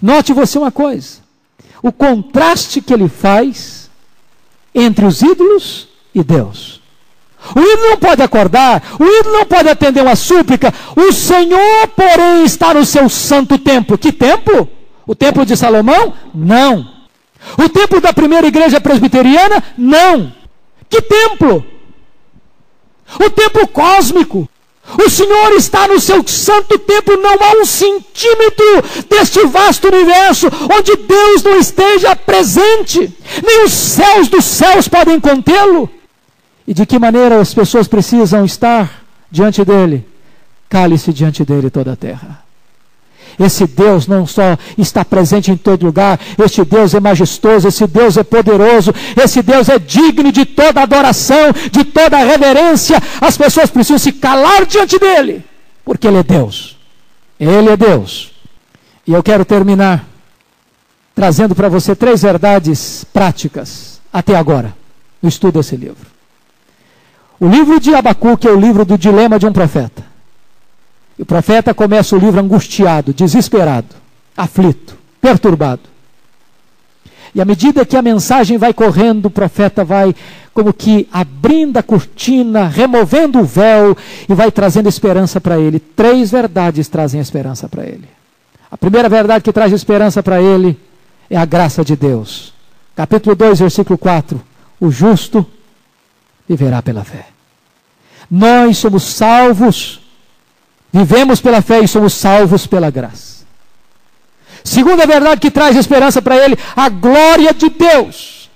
Note você uma coisa: o contraste que ele faz entre os ídolos e Deus. O ídolo não pode acordar, o ídolo não pode atender uma súplica. O Senhor, porém, está no seu santo templo. Que templo? O templo de Salomão? Não. O templo da primeira igreja presbiteriana? Não. Que templo? O templo cósmico. O Senhor está no seu santo templo, não há um centímetro deste vasto universo onde Deus não esteja presente, nem os céus dos céus podem contê-lo. E de que maneira as pessoas precisam estar diante dele? Cale-se diante dele toda a terra. Esse Deus não só está presente em todo lugar, este Deus é majestoso, esse Deus é poderoso, esse Deus é digno de toda adoração, de toda reverência. As pessoas precisam se calar diante dele, porque ele é Deus. Ele é Deus. E eu quero terminar trazendo para você três verdades práticas até agora no estudo desse livro. O livro de Abacuque é o livro do dilema de um profeta. E o profeta começa o livro angustiado, desesperado, aflito, perturbado. E à medida que a mensagem vai correndo, o profeta vai como que abrindo a cortina, removendo o véu e vai trazendo esperança para ele. Três verdades trazem esperança para ele. A primeira verdade que traz esperança para ele é a graça de Deus. Capítulo 2, versículo 4. O justo viverá pela fé. Nós somos salvos Vivemos pela fé e somos salvos pela graça. Segunda verdade que traz esperança para ele, a glória de Deus.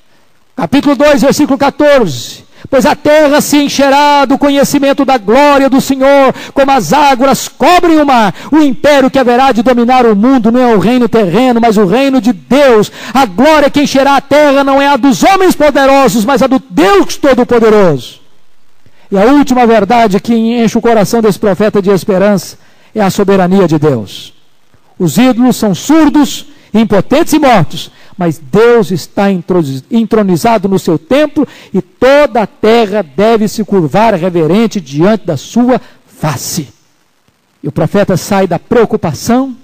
Capítulo 2, versículo 14. Pois a terra se encherá do conhecimento da glória do Senhor, como as águas cobrem o mar. O império que haverá de dominar o mundo não é o reino terreno, mas o reino de Deus. A glória que encherá a terra não é a dos homens poderosos, mas a do Deus Todo-Poderoso. E a última verdade que enche o coração desse profeta de esperança é a soberania de Deus. Os ídolos são surdos, impotentes e mortos, mas Deus está entronizado no seu templo e toda a terra deve se curvar reverente diante da sua face. E o profeta sai da preocupação,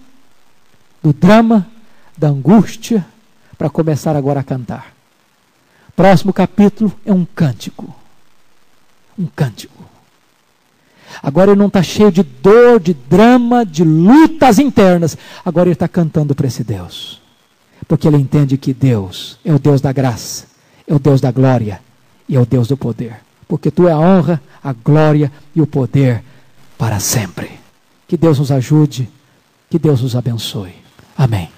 do drama, da angústia, para começar agora a cantar. Próximo capítulo é um cântico um cântico. Agora ele não está cheio de dor, de drama, de lutas internas. Agora ele está cantando para esse Deus. Porque ele entende que Deus é o Deus da graça, é o Deus da glória e é o Deus do poder. Porque tu é a honra, a glória e o poder para sempre. Que Deus nos ajude, que Deus nos abençoe. Amém.